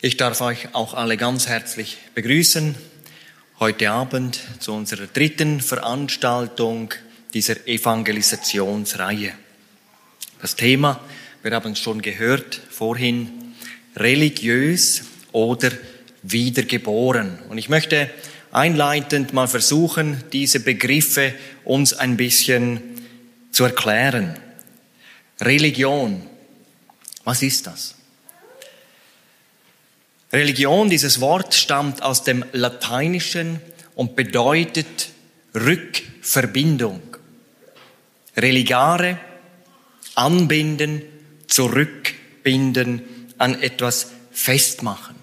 Ich darf euch auch alle ganz herzlich begrüßen heute Abend zu unserer dritten Veranstaltung dieser Evangelisationsreihe. Das Thema, wir haben es schon gehört vorhin, religiös oder wiedergeboren. Und ich möchte einleitend mal versuchen, diese Begriffe uns ein bisschen zu erklären. Religion, was ist das? Religion, dieses Wort stammt aus dem Lateinischen und bedeutet Rückverbindung. Religare, anbinden, zurückbinden, an etwas festmachen.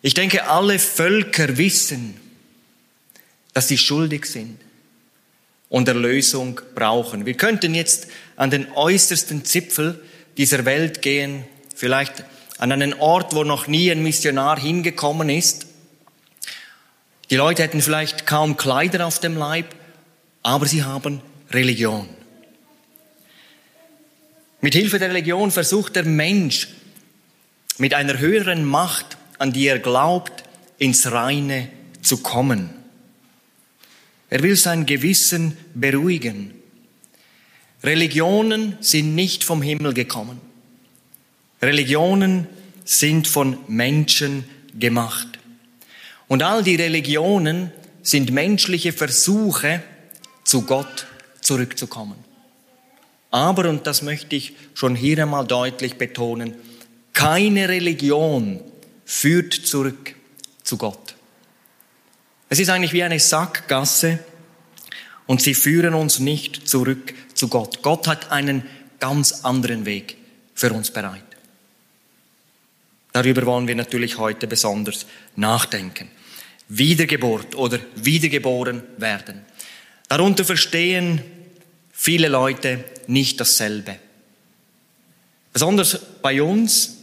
Ich denke, alle Völker wissen, dass sie schuldig sind und Erlösung brauchen. Wir könnten jetzt an den äußersten Zipfel dieser Welt gehen, vielleicht an einen Ort, wo noch nie ein Missionar hingekommen ist. Die Leute hätten vielleicht kaum Kleider auf dem Leib, aber sie haben Religion. Mit Hilfe der Religion versucht der Mensch mit einer höheren Macht, an die er glaubt, ins Reine zu kommen. Er will sein Gewissen beruhigen. Religionen sind nicht vom Himmel gekommen. Religionen sind von Menschen gemacht. Und all die Religionen sind menschliche Versuche, zu Gott zurückzukommen. Aber, und das möchte ich schon hier einmal deutlich betonen, keine Religion führt zurück zu Gott. Es ist eigentlich wie eine Sackgasse und sie führen uns nicht zurück zu Gott. Gott hat einen ganz anderen Weg für uns bereit. Darüber wollen wir natürlich heute besonders nachdenken. Wiedergeburt oder wiedergeboren werden. Darunter verstehen viele Leute nicht dasselbe. Besonders bei uns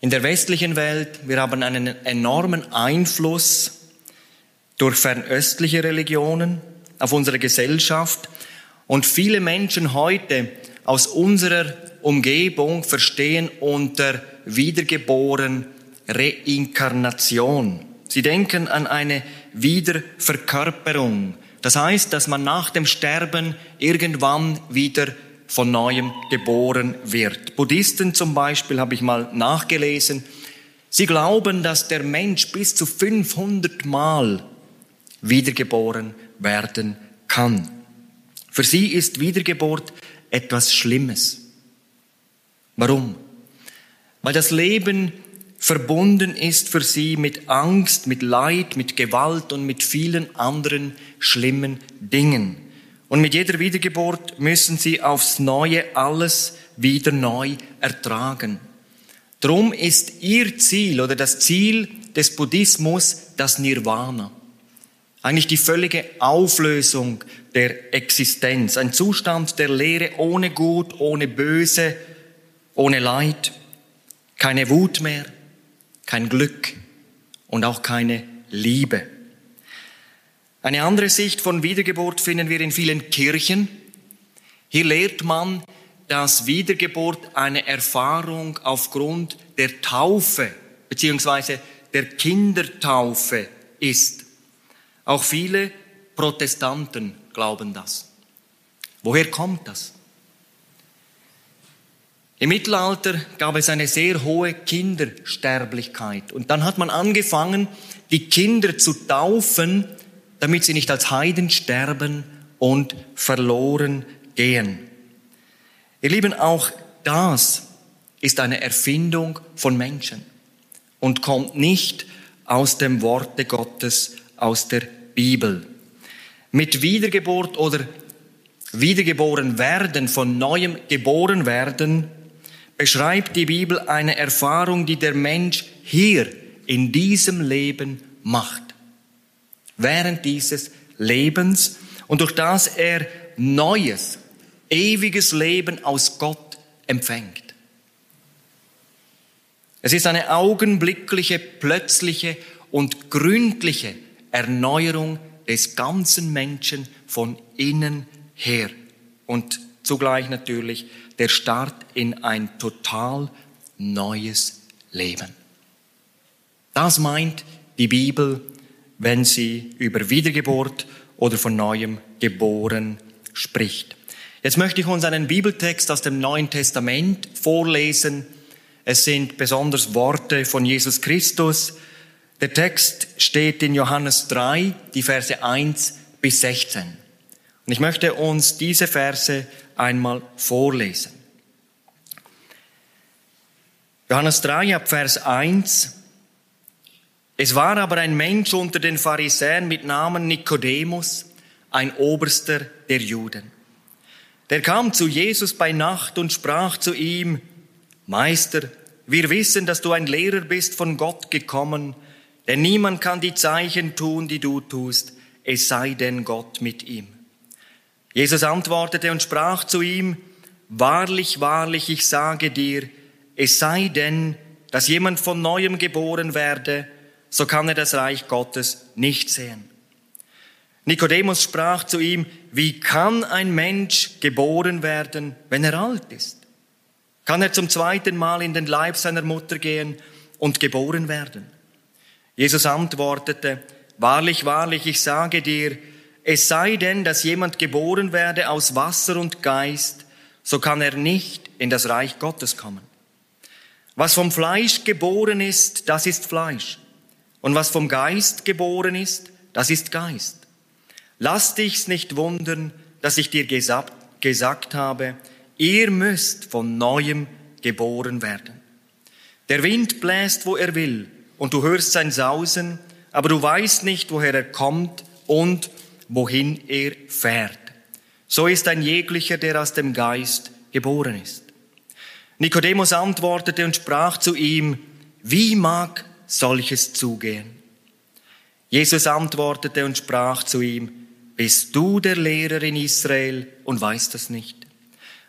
in der westlichen Welt, wir haben einen enormen Einfluss durch fernöstliche Religionen auf unsere Gesellschaft und viele Menschen heute aus unserer Umgebung verstehen unter wiedergeboren Reinkarnation. Sie denken an eine Wiederverkörperung. Das heißt, dass man nach dem Sterben irgendwann wieder von neuem geboren wird. Buddhisten zum Beispiel habe ich mal nachgelesen. Sie glauben, dass der Mensch bis zu 500 Mal wiedergeboren werden kann. Für sie ist Wiedergeburt etwas Schlimmes. Warum? Weil das Leben verbunden ist für sie mit Angst, mit Leid, mit Gewalt und mit vielen anderen schlimmen Dingen. Und mit jeder Wiedergeburt müssen sie aufs Neue alles wieder neu ertragen. Drum ist ihr Ziel oder das Ziel des Buddhismus das Nirvana. Eigentlich die völlige Auflösung der Existenz. Ein Zustand der Lehre ohne Gut, ohne Böse, ohne Leid, keine Wut mehr, kein Glück und auch keine Liebe. Eine andere Sicht von Wiedergeburt finden wir in vielen Kirchen. Hier lehrt man, dass Wiedergeburt eine Erfahrung aufgrund der Taufe beziehungsweise der Kindertaufe ist. Auch viele Protestanten glauben das. Woher kommt das? Im Mittelalter gab es eine sehr hohe Kindersterblichkeit. Und dann hat man angefangen, die Kinder zu taufen, damit sie nicht als Heiden sterben und verloren gehen. Ihr Lieben, auch das ist eine Erfindung von Menschen und kommt nicht aus dem Worte Gottes, aus der Bibel. Mit Wiedergeburt oder wiedergeboren werden, von neuem geboren werden, beschreibt die Bibel eine Erfahrung, die der Mensch hier in diesem Leben macht. Während dieses Lebens und durch das er neues, ewiges Leben aus Gott empfängt. Es ist eine augenblickliche, plötzliche und gründliche Erneuerung des ganzen Menschen von innen her und zugleich natürlich der Start in ein total neues leben. Das meint die Bibel, wenn sie über Wiedergeburt oder von neuem geboren spricht. Jetzt möchte ich uns einen Bibeltext aus dem Neuen Testament vorlesen. Es sind besonders Worte von Jesus Christus. Der Text steht in Johannes 3, die Verse 1 bis 16. Und ich möchte uns diese Verse einmal vorlesen. Johannes 3 ab Vers 1. Es war aber ein Mensch unter den Pharisäern mit Namen Nikodemus, ein Oberster der Juden. Der kam zu Jesus bei Nacht und sprach zu ihm, Meister, wir wissen, dass du ein Lehrer bist von Gott gekommen, denn niemand kann die Zeichen tun, die du tust, es sei denn Gott mit ihm. Jesus antwortete und sprach zu ihm, Wahrlich, wahrlich, ich sage dir, es sei denn, dass jemand von neuem geboren werde, so kann er das Reich Gottes nicht sehen. Nikodemus sprach zu ihm, wie kann ein Mensch geboren werden, wenn er alt ist? Kann er zum zweiten Mal in den Leib seiner Mutter gehen und geboren werden? Jesus antwortete, Wahrlich, wahrlich, ich sage dir, es sei denn, dass jemand geboren werde aus Wasser und Geist, so kann er nicht in das Reich Gottes kommen. Was vom Fleisch geboren ist, das ist Fleisch. Und was vom Geist geboren ist, das ist Geist. Lass dich's nicht wundern, dass ich dir gesagt, gesagt habe, ihr müsst von neuem geboren werden. Der Wind bläst, wo er will, und du hörst sein Sausen, aber du weißt nicht, woher er kommt und wohin er fährt. So ist ein jeglicher, der aus dem Geist geboren ist. Nikodemus antwortete und sprach zu ihm, wie mag solches zugehen? Jesus antwortete und sprach zu ihm, bist du der Lehrer in Israel und weißt das nicht?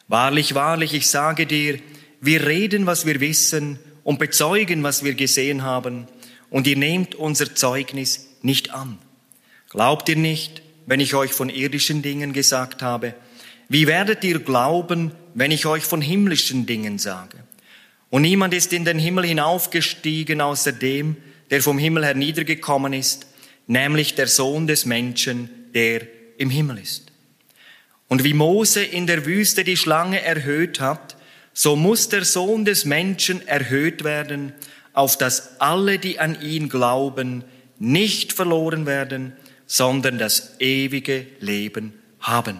Wahrlich, wahrlich, ich sage dir, wir reden, was wir wissen und bezeugen, was wir gesehen haben, und ihr nehmt unser Zeugnis nicht an. Glaubt ihr nicht, wenn ich euch von irdischen Dingen gesagt habe? Wie werdet ihr glauben, wenn ich euch von himmlischen Dingen sage? Und niemand ist in den Himmel hinaufgestiegen außer dem, der vom Himmel herniedergekommen ist, nämlich der Sohn des Menschen, der im Himmel ist. Und wie Mose in der Wüste die Schlange erhöht hat, so muss der Sohn des Menschen erhöht werden, auf dass alle, die an ihn glauben, nicht verloren werden, sondern das ewige Leben haben.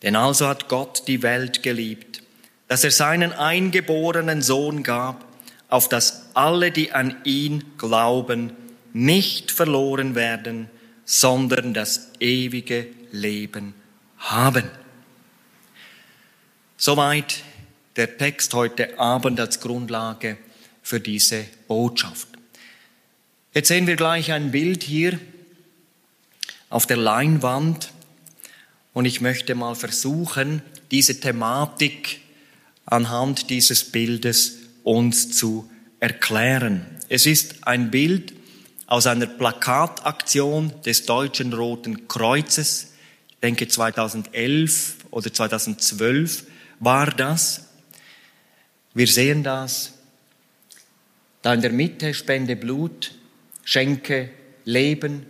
Denn also hat Gott die Welt geliebt, dass er seinen eingeborenen Sohn gab, auf dass alle, die an ihn glauben, nicht verloren werden, sondern das ewige Leben haben. Soweit der Text heute Abend als Grundlage für diese Botschaft. Jetzt sehen wir gleich ein Bild hier auf der Leinwand und ich möchte mal versuchen, diese Thematik anhand dieses Bildes uns zu erklären. Es ist ein Bild aus einer Plakataktion des Deutschen Roten Kreuzes. Ich denke 2011 oder 2012 war das. Wir sehen das. Da in der Mitte Spende Blut, Schenke Leben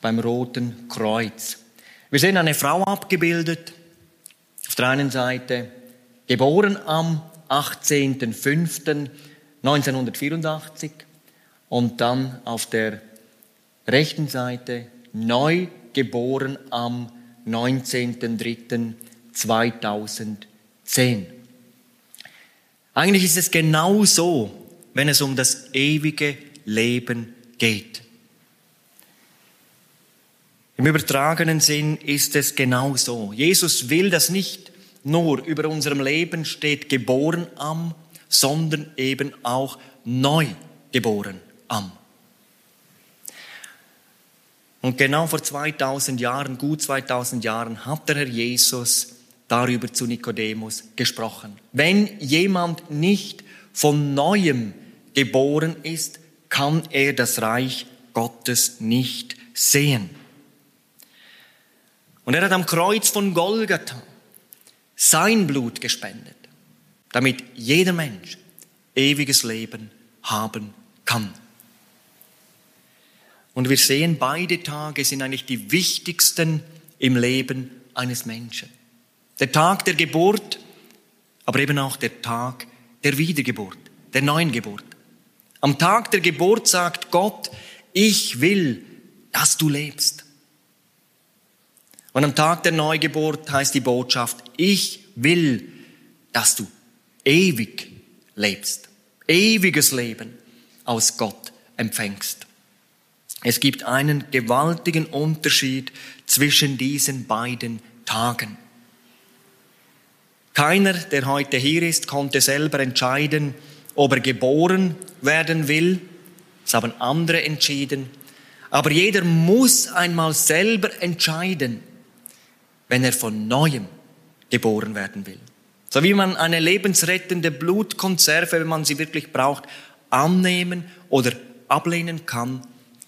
beim Roten Kreuz. Wir sehen eine Frau abgebildet, auf der einen Seite geboren am 18.05.1984 und dann auf der rechten Seite neu geboren am 19.03.2010. Eigentlich ist es genau so, wenn es um das ewige Leben geht. Im übertragenen Sinn ist es genau so. Jesus will, dass nicht nur über unserem Leben steht geboren am, sondern eben auch neu geboren am. Und genau vor 2000 Jahren, gut 2000 Jahren, hat der Herr Jesus darüber zu Nikodemus gesprochen. Wenn jemand nicht von neuem geboren ist, kann er das Reich Gottes nicht sehen. Und er hat am Kreuz von Golgatha sein Blut gespendet, damit jeder Mensch, ewiges Leben haben kann. Und wir sehen, beide Tage sind eigentlich die wichtigsten im Leben eines Menschen. Der Tag der Geburt, aber eben auch der Tag der Wiedergeburt, der neuen Geburt. Am Tag der Geburt sagt Gott, ich will, dass du lebst. Und am Tag der Neugeburt heißt die Botschaft, ich will, dass du ewig lebst, ewiges Leben aus Gott empfängst. Es gibt einen gewaltigen Unterschied zwischen diesen beiden Tagen. Keiner, der heute hier ist, konnte selber entscheiden, ob er geboren werden will. Das haben andere entschieden. Aber jeder muss einmal selber entscheiden, wenn er von neuem geboren werden will. So wie man eine lebensrettende Blutkonserve, wenn man sie wirklich braucht, annehmen oder ablehnen kann,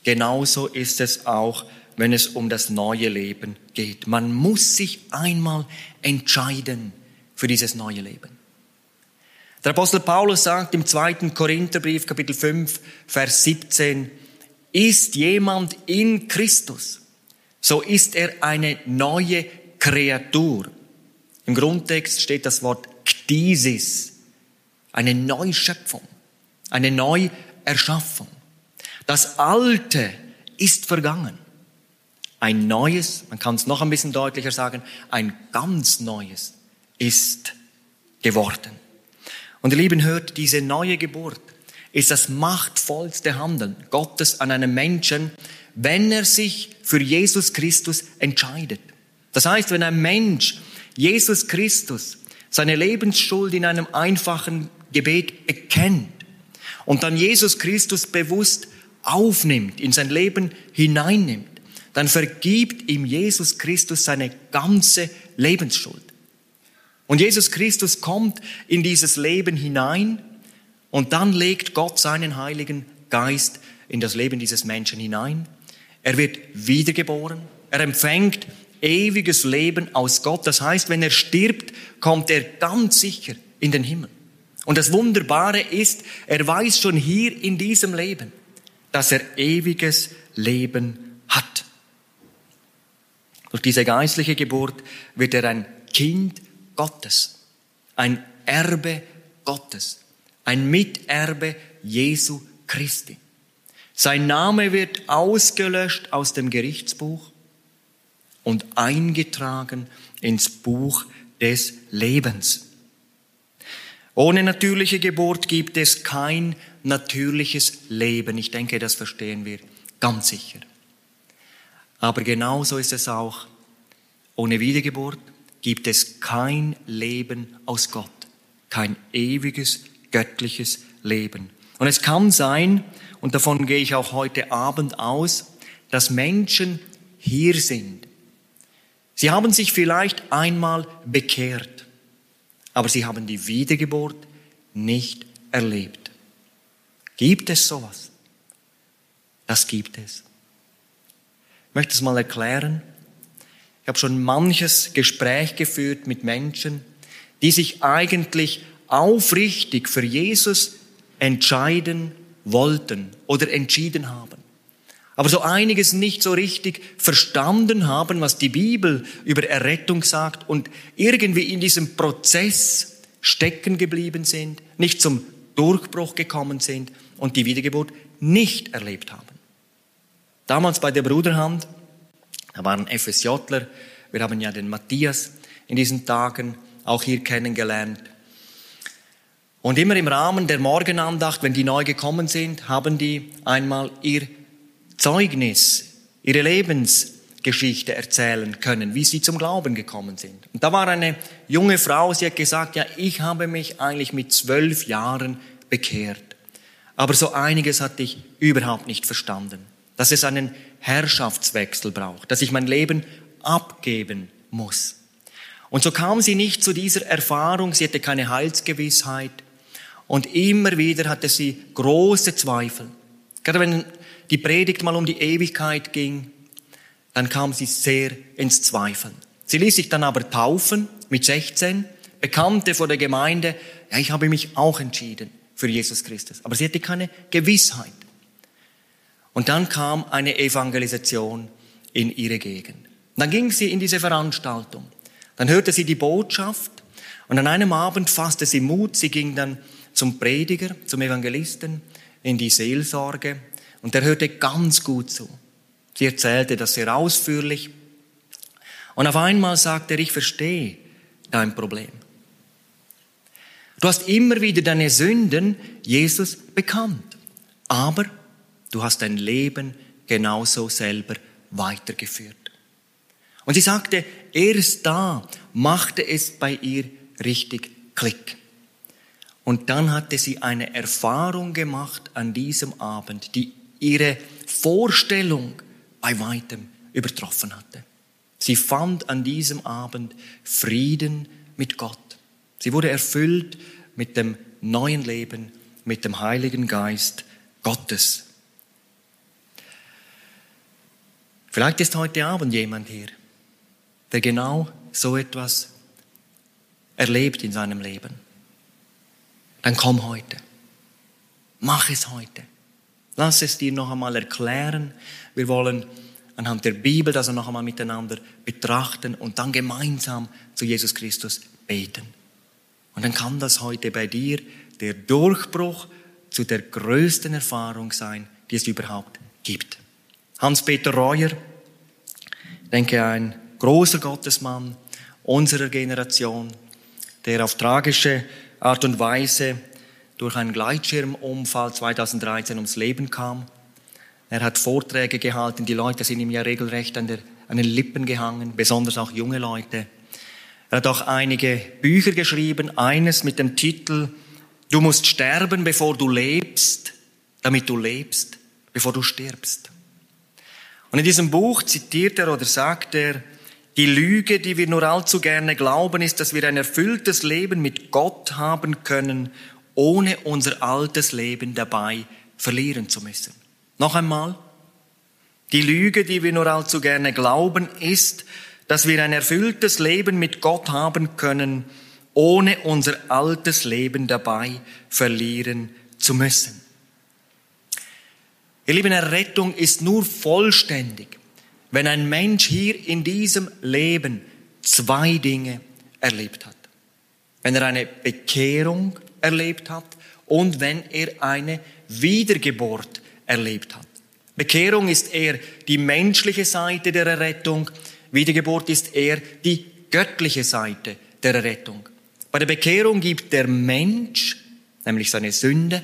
genauso ist es auch, wenn es um das neue Leben geht. Man muss sich einmal entscheiden für dieses neue Leben. Der Apostel Paulus sagt im zweiten Korintherbrief, Kapitel 5, Vers 17, ist jemand in Christus, so ist er eine neue Kreatur. Im Grundtext steht das Wort Ktisis, eine Neuschöpfung, eine Neuerschaffung. Das Alte ist vergangen. Ein neues, man kann es noch ein bisschen deutlicher sagen, ein ganz neues ist geworden. Und ihr Lieben, hört, diese neue Geburt ist das machtvollste Handeln Gottes an einem Menschen, wenn er sich für Jesus Christus entscheidet. Das heißt, wenn ein Mensch Jesus Christus seine Lebensschuld in einem einfachen Gebet bekennt und dann Jesus Christus bewusst aufnimmt, in sein Leben hineinnimmt, dann vergibt ihm Jesus Christus seine ganze Lebensschuld. Und Jesus Christus kommt in dieses Leben hinein und dann legt Gott seinen Heiligen Geist in das Leben dieses Menschen hinein. Er wird wiedergeboren. Er empfängt ewiges Leben aus Gott. Das heißt, wenn er stirbt, kommt er ganz sicher in den Himmel. Und das Wunderbare ist, er weiß schon hier in diesem Leben, dass er ewiges Leben hat. Durch diese geistliche Geburt wird er ein Kind Gottes, ein Erbe Gottes, ein Miterbe Jesu Christi. Sein Name wird ausgelöscht aus dem Gerichtsbuch und eingetragen ins Buch des Lebens. Ohne natürliche Geburt gibt es kein natürliches Leben. Ich denke, das verstehen wir ganz sicher. Aber genauso ist es auch ohne Wiedergeburt gibt es kein Leben aus Gott, kein ewiges göttliches Leben. Und es kann sein, und davon gehe ich auch heute Abend aus, dass Menschen hier sind. Sie haben sich vielleicht einmal bekehrt, aber sie haben die Wiedergeburt nicht erlebt. Gibt es sowas? Das gibt es. Ich möchte es mal erklären habe schon manches Gespräch geführt mit Menschen, die sich eigentlich aufrichtig für Jesus entscheiden wollten oder entschieden haben. Aber so einiges nicht so richtig verstanden haben, was die Bibel über Errettung sagt und irgendwie in diesem Prozess stecken geblieben sind, nicht zum Durchbruch gekommen sind und die Wiedergeburt nicht erlebt haben. Damals bei der Bruderhand da waren FSJler. Wir haben ja den Matthias in diesen Tagen auch hier kennengelernt. Und immer im Rahmen der Morgenandacht, wenn die neu gekommen sind, haben die einmal ihr Zeugnis, ihre Lebensgeschichte erzählen können, wie sie zum Glauben gekommen sind. Und da war eine junge Frau, sie hat gesagt, ja, ich habe mich eigentlich mit zwölf Jahren bekehrt. Aber so einiges hatte ich überhaupt nicht verstanden. Dass es einen Herrschaftswechsel braucht, dass ich mein Leben abgeben muss. Und so kam sie nicht zu dieser Erfahrung, sie hatte keine Heilsgewissheit und immer wieder hatte sie große Zweifel. Gerade wenn die Predigt mal um die Ewigkeit ging, dann kam sie sehr ins Zweifeln. Sie ließ sich dann aber taufen mit 16, bekannte vor der Gemeinde, ja, ich habe mich auch entschieden für Jesus Christus. Aber sie hatte keine Gewissheit. Und dann kam eine Evangelisation in ihre Gegend. Und dann ging sie in diese Veranstaltung. Dann hörte sie die Botschaft und an einem Abend fasste sie Mut. Sie ging dann zum Prediger, zum Evangelisten, in die Seelsorge und der hörte ganz gut zu. Sie erzählte das sehr ausführlich und auf einmal sagte er, ich verstehe dein Problem. Du hast immer wieder deine Sünden Jesus bekannt, aber du hast dein Leben genauso selber weitergeführt. Und sie sagte, erst da machte es bei ihr richtig Klick. Und dann hatte sie eine Erfahrung gemacht an diesem Abend, die ihre Vorstellung bei weitem übertroffen hatte. Sie fand an diesem Abend Frieden mit Gott. Sie wurde erfüllt mit dem neuen Leben, mit dem Heiligen Geist Gottes. Vielleicht ist heute Abend jemand hier, der genau so etwas erlebt in seinem Leben. Dann komm heute. Mach es heute. Lass es dir noch einmal erklären. Wir wollen anhand der Bibel das noch einmal miteinander betrachten und dann gemeinsam zu Jesus Christus beten. Und dann kann das heute bei dir der Durchbruch zu der größten Erfahrung sein, die es überhaupt gibt. Hans-Peter Reuer, denke ein großer Gottesmann unserer Generation, der auf tragische Art und Weise durch einen Gleitschirmunfall 2013 ums Leben kam. Er hat Vorträge gehalten, die Leute sind ihm ja regelrecht an, der, an den Lippen gehangen, besonders auch junge Leute. Er hat auch einige Bücher geschrieben, eines mit dem Titel Du musst sterben, bevor du lebst, damit du lebst, bevor du stirbst. Und in diesem Buch zitiert er oder sagt er, die Lüge, die wir nur allzu gerne glauben, ist, dass wir ein erfülltes Leben mit Gott haben können, ohne unser altes Leben dabei verlieren zu müssen. Noch einmal. Die Lüge, die wir nur allzu gerne glauben, ist, dass wir ein erfülltes Leben mit Gott haben können, ohne unser altes Leben dabei verlieren zu müssen. Ihr Lieben, Errettung ist nur vollständig, wenn ein Mensch hier in diesem Leben zwei Dinge erlebt hat. Wenn er eine Bekehrung erlebt hat und wenn er eine Wiedergeburt erlebt hat. Bekehrung ist eher die menschliche Seite der Errettung, Wiedergeburt ist eher die göttliche Seite der Errettung. Bei der Bekehrung gibt der Mensch, nämlich seine Sünde,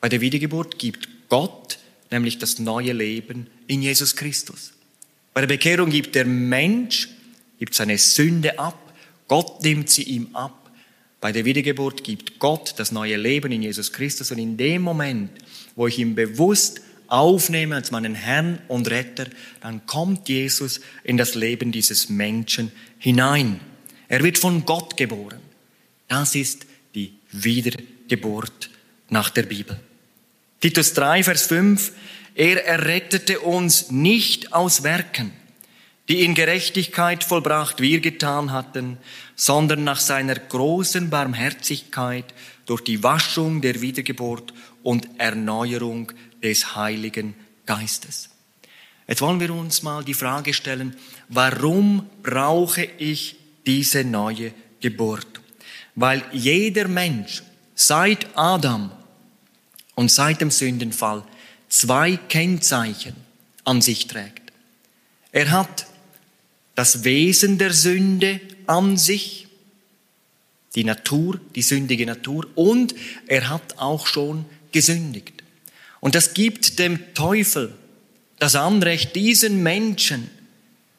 bei der Wiedergeburt gibt Gott, nämlich das neue Leben in Jesus Christus. Bei der Bekehrung gibt der Mensch, gibt seine Sünde ab, Gott nimmt sie ihm ab. Bei der Wiedergeburt gibt Gott das neue Leben in Jesus Christus und in dem Moment, wo ich ihm bewusst aufnehme als meinen Herrn und Retter, dann kommt Jesus in das Leben dieses Menschen hinein. Er wird von Gott geboren. Das ist die Wiedergeburt nach der Bibel. Titus 3, Vers 5. Er errettete uns nicht aus Werken, die in Gerechtigkeit vollbracht wir getan hatten, sondern nach seiner großen Barmherzigkeit durch die Waschung der Wiedergeburt und Erneuerung des Heiligen Geistes. Jetzt wollen wir uns mal die Frage stellen, warum brauche ich diese neue Geburt? Weil jeder Mensch seit Adam und seit dem Sündenfall zwei Kennzeichen an sich trägt. Er hat das Wesen der Sünde an sich, die Natur, die sündige Natur, und er hat auch schon gesündigt. Und das gibt dem Teufel das Anrecht, diesen Menschen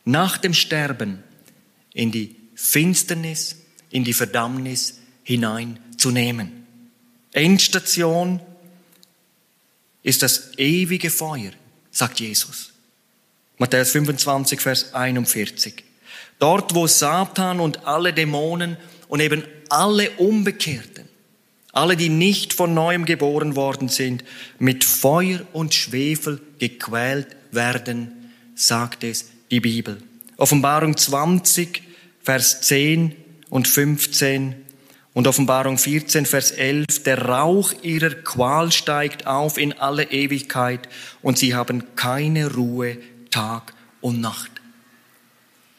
nach dem Sterben in die Finsternis, in die Verdammnis hineinzunehmen. Endstation ist das ewige Feuer, sagt Jesus. Matthäus 25, Vers 41. Dort, wo Satan und alle Dämonen und eben alle Umbekehrten alle, die nicht von neuem geboren worden sind, mit Feuer und Schwefel gequält werden, sagt es die Bibel. Offenbarung 20, Vers 10 und 15. Und Offenbarung 14, Vers 11, der Rauch ihrer Qual steigt auf in alle Ewigkeit und sie haben keine Ruhe Tag und Nacht.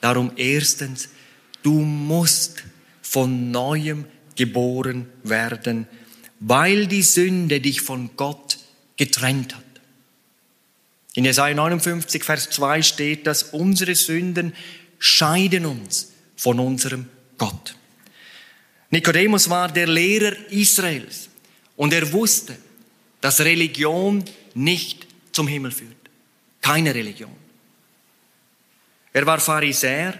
Darum erstens, du musst von neuem geboren werden, weil die Sünde dich von Gott getrennt hat. In Jesaja 59, Vers 2 steht, dass unsere Sünden scheiden uns von unserem Gott. Nikodemus war der Lehrer Israels und er wusste, dass Religion nicht zum Himmel führt. Keine Religion. Er war Pharisäer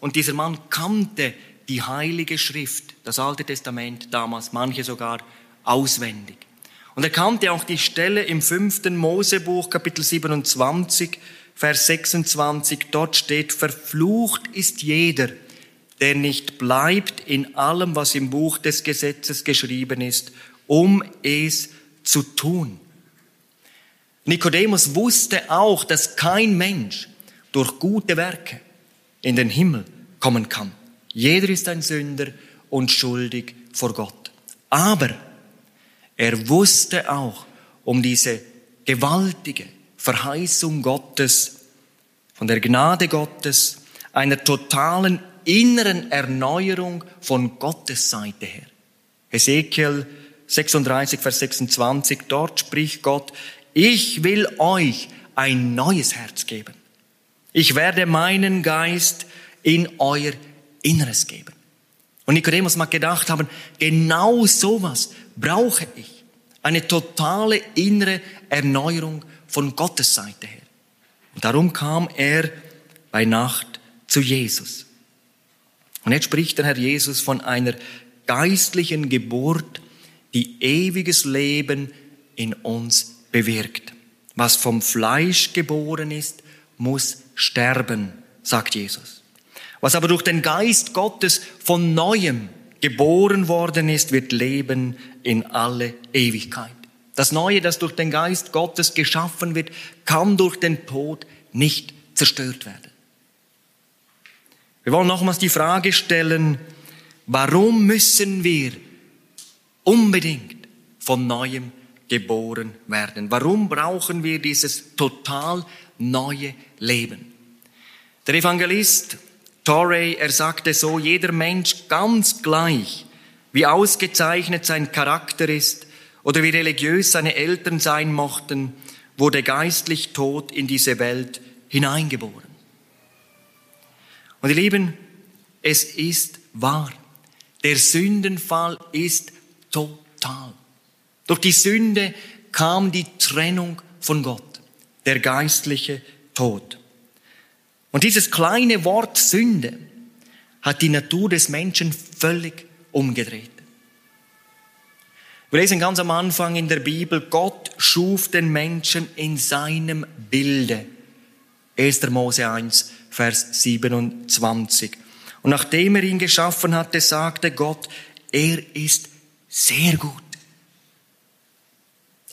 und dieser Mann kannte die heilige Schrift, das Alte Testament damals, manche sogar auswendig. Und er kannte auch die Stelle im fünften Mosebuch, Kapitel 27, Vers 26. Dort steht, verflucht ist jeder, der nicht bleibt in allem, was im Buch des Gesetzes geschrieben ist, um es zu tun. Nikodemus wusste auch, dass kein Mensch durch gute Werke in den Himmel kommen kann. Jeder ist ein Sünder und schuldig vor Gott. Aber er wusste auch um diese gewaltige Verheißung Gottes, von der Gnade Gottes, einer totalen inneren Erneuerung von Gottes Seite her. Ezekiel 36, Vers 26, dort spricht Gott, ich will euch ein neues Herz geben. Ich werde meinen Geist in euer Inneres geben. Und Nikodemus mag gedacht haben, genau sowas brauche ich. Eine totale innere Erneuerung von Gottes Seite her. Und darum kam er bei Nacht zu Jesus. Und jetzt spricht der Herr Jesus von einer geistlichen Geburt, die ewiges Leben in uns bewirkt. Was vom Fleisch geboren ist, muss sterben, sagt Jesus. Was aber durch den Geist Gottes von neuem geboren worden ist, wird leben in alle Ewigkeit. Das Neue, das durch den Geist Gottes geschaffen wird, kann durch den Tod nicht zerstört werden. Wir wollen nochmals die Frage stellen, warum müssen wir unbedingt von neuem geboren werden? Warum brauchen wir dieses total neue Leben? Der Evangelist Torrey, er sagte so, jeder Mensch ganz gleich, wie ausgezeichnet sein Charakter ist oder wie religiös seine Eltern sein mochten, wurde geistlich tot in diese Welt hineingeboren. Und ihr Lieben, es ist wahr. Der Sündenfall ist total. Durch die Sünde kam die Trennung von Gott, der geistliche Tod. Und dieses kleine Wort Sünde hat die Natur des Menschen völlig umgedreht. Wir lesen ganz am Anfang in der Bibel, Gott schuf den Menschen in seinem Bilde. 1. Mose 1, Vers 27. Und nachdem er ihn geschaffen hatte, sagte Gott, er ist sehr gut.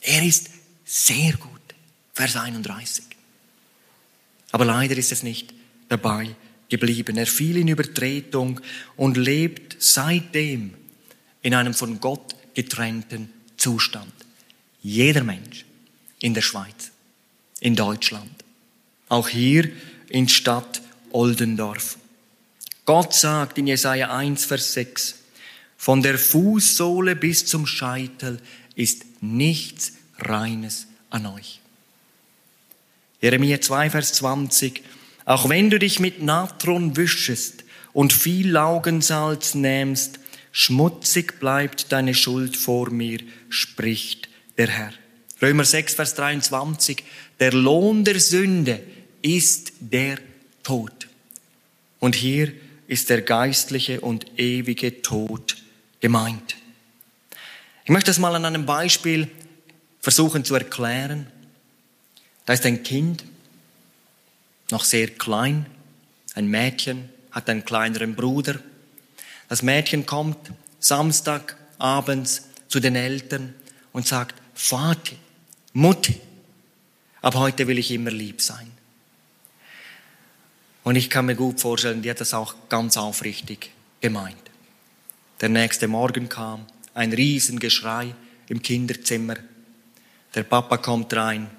Er ist sehr gut. Vers 31. Aber leider ist es nicht dabei geblieben. Er fiel in Übertretung und lebt seitdem in einem von Gott getrennten Zustand. Jeder Mensch in der Schweiz, in Deutschland, auch hier in Stadt Oldendorf. Gott sagt in Jesaja 1, Vers 6, von der Fußsohle bis zum Scheitel ist nichts Reines an euch. Jeremia 2, Vers 20. Auch wenn du dich mit Natron wischest und viel Laugensalz nähmst, schmutzig bleibt deine Schuld vor mir, spricht der Herr. Römer 6, Vers 23. Der Lohn der Sünde ist der Tod. Und hier ist der geistliche und ewige Tod gemeint. Ich möchte das mal an einem Beispiel versuchen zu erklären. Da ist ein Kind, noch sehr klein, ein Mädchen, hat einen kleineren Bruder. Das Mädchen kommt Samstag abends zu den Eltern und sagt, Vati, Mutti, ab heute will ich immer lieb sein. Und ich kann mir gut vorstellen, die hat das auch ganz aufrichtig gemeint. Der nächste Morgen kam ein Riesengeschrei im Kinderzimmer. Der Papa kommt rein.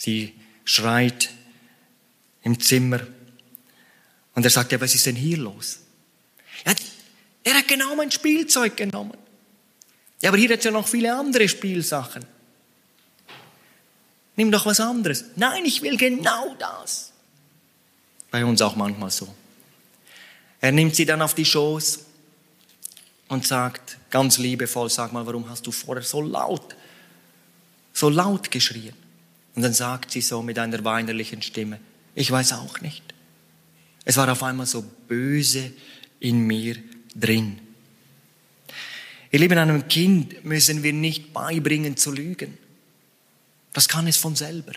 Sie schreit im Zimmer. Und er sagt, ja, was ist denn hier los? Ja, er hat genau mein Spielzeug genommen. Ja, aber hier hat es ja noch viele andere Spielsachen. Nimm doch was anderes. Nein, ich will genau das. Bei uns auch manchmal so. Er nimmt sie dann auf die Schoß und sagt ganz liebevoll, sag mal, warum hast du vorher so laut, so laut geschrien? Und dann sagt sie so mit einer weinerlichen Stimme, ich weiß auch nicht. Es war auf einmal so böse in mir drin. Ihr Lieben, einem Kind müssen wir nicht beibringen zu lügen. Das kann es von selber.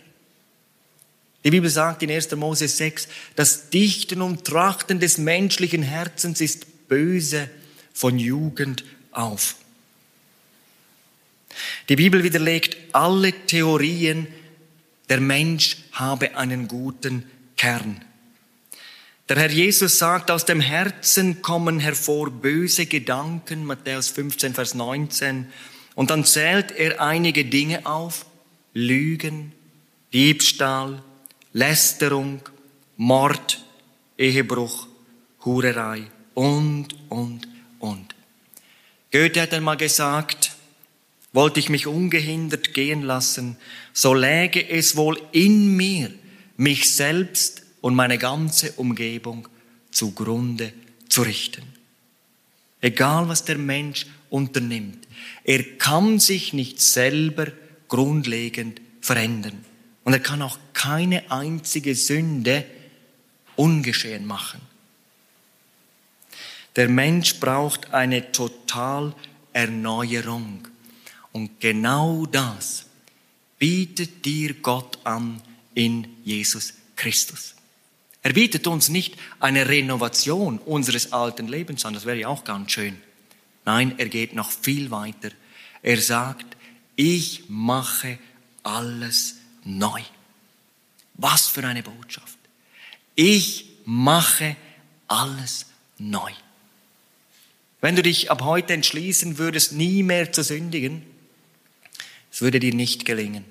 Die Bibel sagt in 1. Mose 6, das Dichten und Trachten des menschlichen Herzens ist böse von Jugend auf. Die Bibel widerlegt alle Theorien, der Mensch habe einen guten Kern. Der Herr Jesus sagt, aus dem Herzen kommen hervor böse Gedanken, Matthäus 15, Vers 19. Und dann zählt er einige Dinge auf, Lügen, Diebstahl, Lästerung, Mord, Ehebruch, Hurerei und, und, und. Goethe hat einmal gesagt, wollte ich mich ungehindert gehen lassen, so läge es wohl in mir, mich selbst und meine ganze Umgebung zugrunde zu richten. Egal was der Mensch unternimmt, er kann sich nicht selber grundlegend verändern. Und er kann auch keine einzige Sünde ungeschehen machen. Der Mensch braucht eine Totalerneuerung. Und genau das bietet dir Gott an in Jesus Christus. Er bietet uns nicht eine Renovation unseres alten Lebens an, das wäre ja auch ganz schön. Nein, er geht noch viel weiter. Er sagt, ich mache alles neu. Was für eine Botschaft. Ich mache alles neu. Wenn du dich ab heute entschließen würdest, nie mehr zu sündigen, es würde dir nicht gelingen.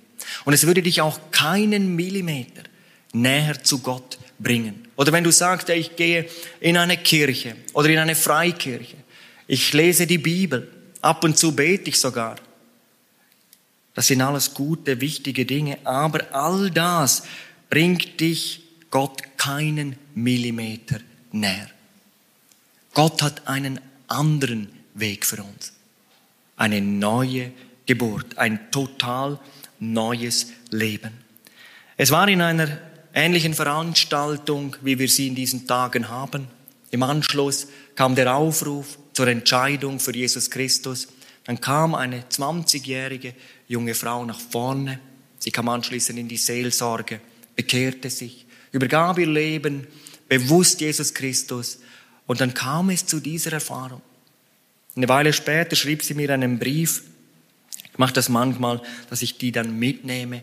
Und es würde dich auch keinen Millimeter näher zu Gott bringen. Oder wenn du sagst, ich gehe in eine Kirche oder in eine Freikirche, ich lese die Bibel, ab und zu bete ich sogar. Das sind alles gute, wichtige Dinge, aber all das bringt dich Gott keinen Millimeter näher. Gott hat einen anderen Weg für uns. Eine neue Geburt, ein total neues Leben. Es war in einer ähnlichen Veranstaltung, wie wir sie in diesen Tagen haben. Im Anschluss kam der Aufruf zur Entscheidung für Jesus Christus. Dann kam eine 20-jährige junge Frau nach vorne. Sie kam anschließend in die Seelsorge, bekehrte sich, übergab ihr Leben bewusst Jesus Christus. Und dann kam es zu dieser Erfahrung. Eine Weile später schrieb sie mir einen Brief. Ich mache das manchmal, dass ich die dann mitnehme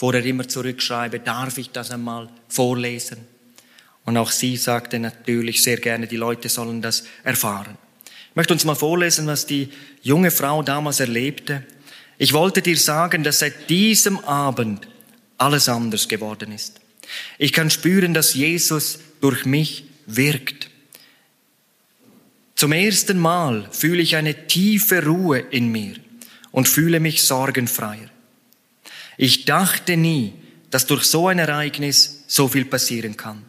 vorher immer zurückschreibe, darf ich das einmal vorlesen? Und auch sie sagte natürlich sehr gerne, die Leute sollen das erfahren. Ich möchte uns mal vorlesen, was die junge Frau damals erlebte. Ich wollte dir sagen, dass seit diesem Abend alles anders geworden ist. Ich kann spüren, dass Jesus durch mich wirkt. Zum ersten Mal fühle ich eine tiefe Ruhe in mir und fühle mich sorgenfreier. Ich dachte nie, dass durch so ein Ereignis so viel passieren kann.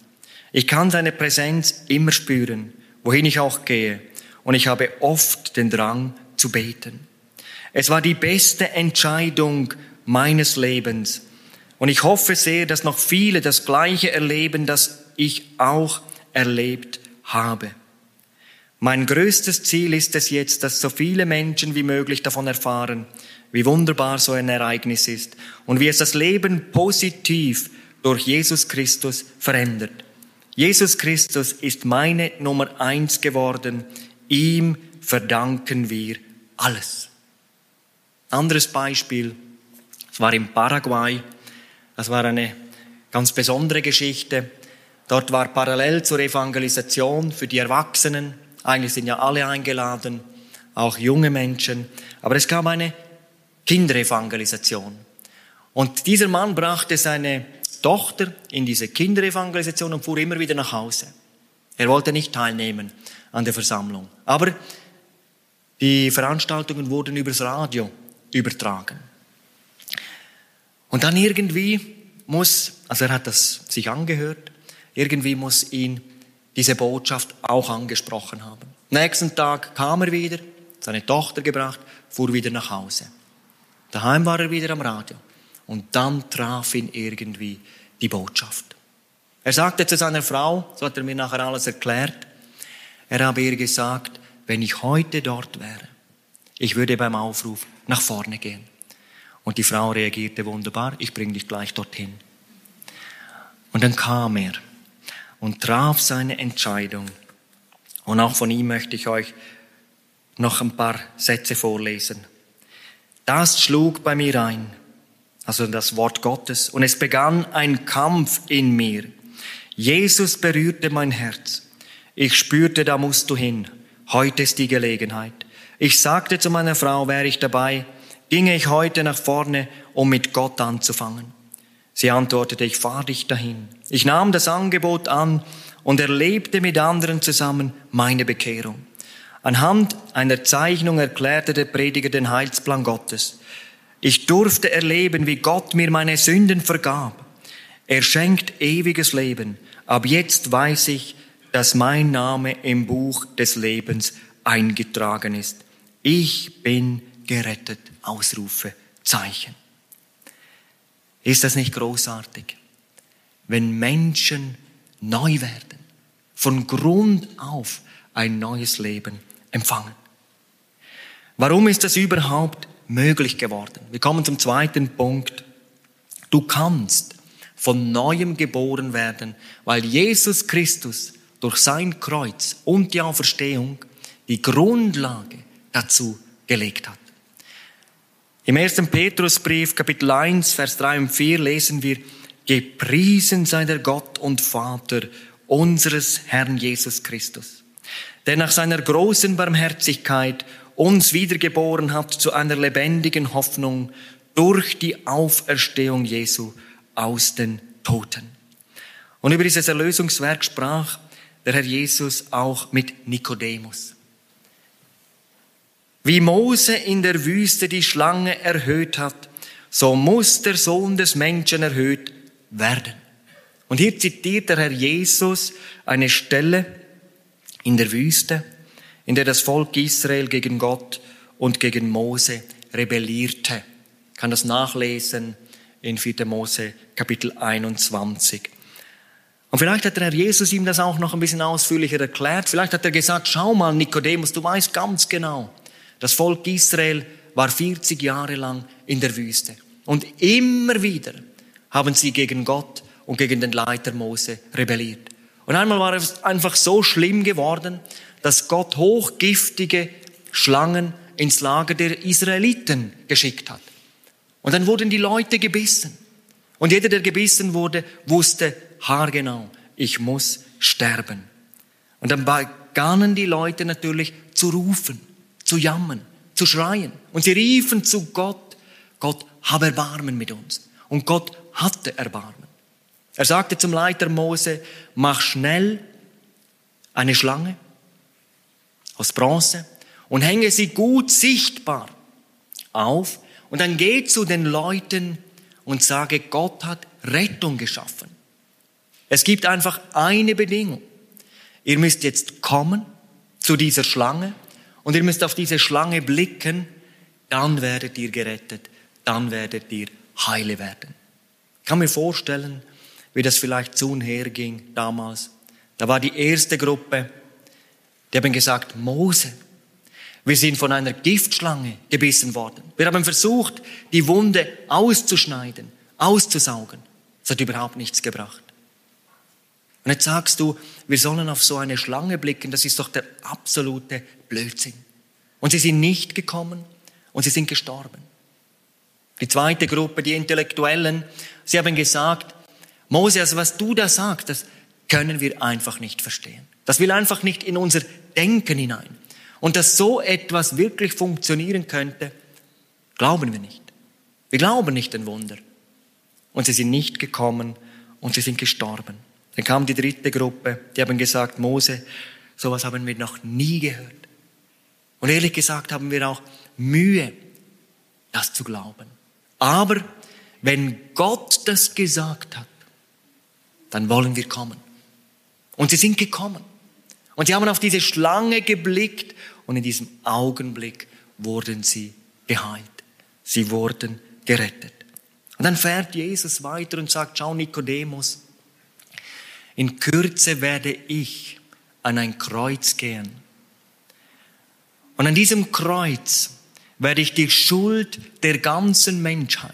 Ich kann seine Präsenz immer spüren, wohin ich auch gehe, und ich habe oft den Drang zu beten. Es war die beste Entscheidung meines Lebens, und ich hoffe sehr, dass noch viele das Gleiche erleben, das ich auch erlebt habe. Mein größtes Ziel ist es jetzt, dass so viele Menschen wie möglich davon erfahren, wie wunderbar so ein Ereignis ist und wie es das Leben positiv durch Jesus Christus verändert. Jesus Christus ist meine Nummer eins geworden. Ihm verdanken wir alles. Anderes Beispiel. Es war in Paraguay. Das war eine ganz besondere Geschichte. Dort war parallel zur Evangelisation für die Erwachsenen Eigentlich sind ja alle eingeladen, auch junge Menschen. Aber es gab eine Kinderevangelisation. Und dieser Mann brachte seine Tochter in diese Kinderevangelisation und fuhr immer wieder nach Hause. Er wollte nicht teilnehmen an der Versammlung. Aber die Veranstaltungen wurden übers Radio übertragen. Und dann irgendwie muss, also er hat das sich angehört, irgendwie muss ihn diese Botschaft auch angesprochen haben. Nächsten Tag kam er wieder, seine Tochter gebracht, fuhr wieder nach Hause. Daheim war er wieder am Radio. Und dann traf ihn irgendwie die Botschaft. Er sagte zu seiner Frau, so hat er mir nachher alles erklärt, er habe ihr gesagt, wenn ich heute dort wäre, ich würde beim Aufruf nach vorne gehen. Und die Frau reagierte wunderbar, ich bringe dich gleich dorthin. Und dann kam er und traf seine Entscheidung. Und auch von ihm möchte ich euch noch ein paar Sätze vorlesen. Das schlug bei mir ein, also das Wort Gottes, und es begann ein Kampf in mir. Jesus berührte mein Herz. Ich spürte, da musst du hin. Heute ist die Gelegenheit. Ich sagte zu meiner Frau, wäre ich dabei, ginge ich heute nach vorne, um mit Gott anzufangen. Sie antwortete, ich fahre dich dahin. Ich nahm das Angebot an und erlebte mit anderen zusammen meine Bekehrung. Anhand einer Zeichnung erklärte der Prediger den Heilsplan Gottes. Ich durfte erleben, wie Gott mir meine Sünden vergab. Er schenkt ewiges Leben. Ab jetzt weiß ich, dass mein Name im Buch des Lebens eingetragen ist. Ich bin gerettet. Ausrufe, Zeichen. Ist das nicht großartig? Wenn Menschen neu werden, von Grund auf ein neues Leben empfangen. Warum ist das überhaupt möglich geworden? Wir kommen zum zweiten Punkt. Du kannst von neuem geboren werden, weil Jesus Christus durch sein Kreuz und die Auferstehung die Grundlage dazu gelegt hat. Im 1. Petrusbrief, Kapitel 1, Vers 3 und 4 lesen wir, Gepriesen sei der Gott und Vater unseres Herrn Jesus Christus, der nach seiner großen Barmherzigkeit uns wiedergeboren hat zu einer lebendigen Hoffnung durch die Auferstehung Jesu aus den Toten. Und über dieses Erlösungswerk sprach der Herr Jesus auch mit Nikodemus. Wie Mose in der Wüste die Schlange erhöht hat, so muss der Sohn des Menschen erhöht werden. Und hier zitiert der Herr Jesus eine Stelle in der Wüste, in der das Volk Israel gegen Gott und gegen Mose rebellierte. Ich kann das nachlesen in 4. Mose Kapitel 21. Und vielleicht hat der Herr Jesus ihm das auch noch ein bisschen ausführlicher erklärt. Vielleicht hat er gesagt, schau mal, Nikodemus, du weißt ganz genau, das Volk Israel war 40 Jahre lang in der Wüste. Und immer wieder haben sie gegen Gott und gegen den Leiter Mose rebelliert. Und einmal war es einfach so schlimm geworden, dass Gott hochgiftige Schlangen ins Lager der Israeliten geschickt hat. Und dann wurden die Leute gebissen. Und jeder, der gebissen wurde, wusste haargenau, ich muss sterben. Und dann begannen die Leute natürlich zu rufen zu jammern, zu schreien. Und sie riefen zu Gott, Gott, hab Erbarmen mit uns. Und Gott hatte Erbarmen. Er sagte zum Leiter Mose, mach schnell eine Schlange aus Bronze und hänge sie gut sichtbar auf und dann geh zu den Leuten und sage, Gott hat Rettung geschaffen. Es gibt einfach eine Bedingung. Ihr müsst jetzt kommen zu dieser Schlange und ihr müsst auf diese Schlange blicken, dann werdet ihr gerettet, dann werdet ihr heile werden. Ich kann mir vorstellen, wie das vielleicht zu und her ging damals. Da war die erste Gruppe, die haben gesagt, Mose, wir sind von einer Giftschlange gebissen worden. Wir haben versucht, die Wunde auszuschneiden, auszusaugen. Es hat überhaupt nichts gebracht. Und jetzt sagst du, wir sollen auf so eine Schlange blicken, das ist doch der absolute Blödsinn. Und sie sind nicht gekommen und sie sind gestorben. Die zweite Gruppe, die Intellektuellen, sie haben gesagt, Mose, also was du da sagst, das können wir einfach nicht verstehen. Das will einfach nicht in unser Denken hinein. Und dass so etwas wirklich funktionieren könnte, glauben wir nicht. Wir glauben nicht an Wunder. Und sie sind nicht gekommen und sie sind gestorben. Dann kam die dritte Gruppe, die haben gesagt, Mose, sowas haben wir noch nie gehört. Und ehrlich gesagt haben wir auch Mühe, das zu glauben. Aber wenn Gott das gesagt hat, dann wollen wir kommen. Und sie sind gekommen. Und sie haben auf diese Schlange geblickt und in diesem Augenblick wurden sie geheilt. Sie wurden gerettet. Und dann fährt Jesus weiter und sagt, schau Nikodemus, in Kürze werde ich an ein Kreuz gehen. Und an diesem Kreuz werde ich die Schuld der ganzen Menschheit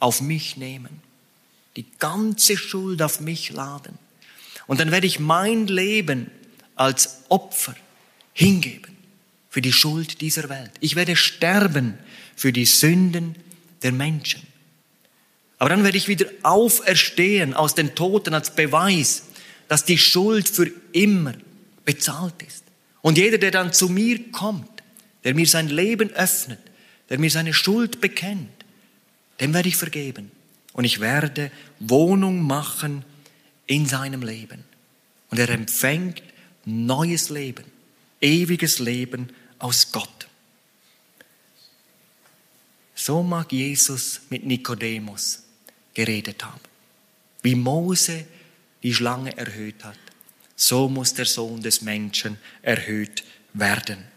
auf mich nehmen. Die ganze Schuld auf mich laden. Und dann werde ich mein Leben als Opfer hingeben für die Schuld dieser Welt. Ich werde sterben für die Sünden der Menschen. Aber dann werde ich wieder auferstehen aus den Toten als Beweis, dass die Schuld für immer bezahlt ist. Und jeder, der dann zu mir kommt, der mir sein Leben öffnet, der mir seine Schuld bekennt, dem werde ich vergeben. Und ich werde Wohnung machen in seinem Leben. Und er empfängt neues Leben, ewiges Leben aus Gott. So mag Jesus mit Nikodemus geredet haben. Wie Mose die Schlange erhöht hat, so muss der Sohn des Menschen erhöht werden.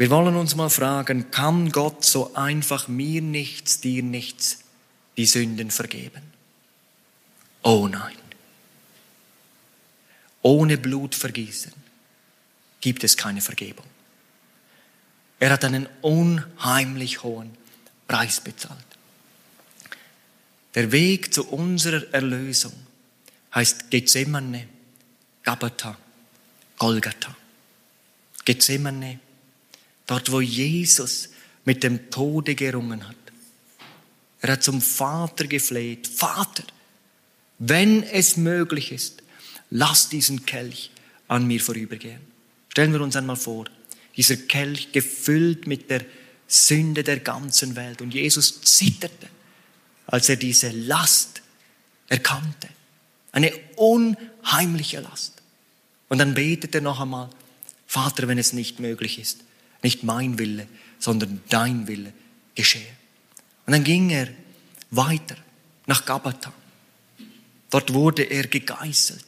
Wir wollen uns mal fragen, kann Gott so einfach mir nichts, dir nichts die Sünden vergeben? Oh nein. Ohne Blutvergießen gibt es keine Vergebung. Er hat einen unheimlich hohen Preis bezahlt. Der Weg zu unserer Erlösung heißt Gethsemane, Gabata, Golgatha. Gethsemane, dort wo Jesus mit dem Tode gerungen hat. Er hat zum Vater gefleht, Vater, wenn es möglich ist, lass diesen Kelch an mir vorübergehen. Stellen wir uns einmal vor, dieser Kelch gefüllt mit der Sünde der ganzen Welt und Jesus zitterte als er diese Last erkannte. Eine unheimliche Last. Und dann betet er noch einmal, Vater, wenn es nicht möglich ist, nicht mein Wille, sondern dein Wille geschehe. Und dann ging er weiter nach Gabata. Dort wurde er gegeißelt.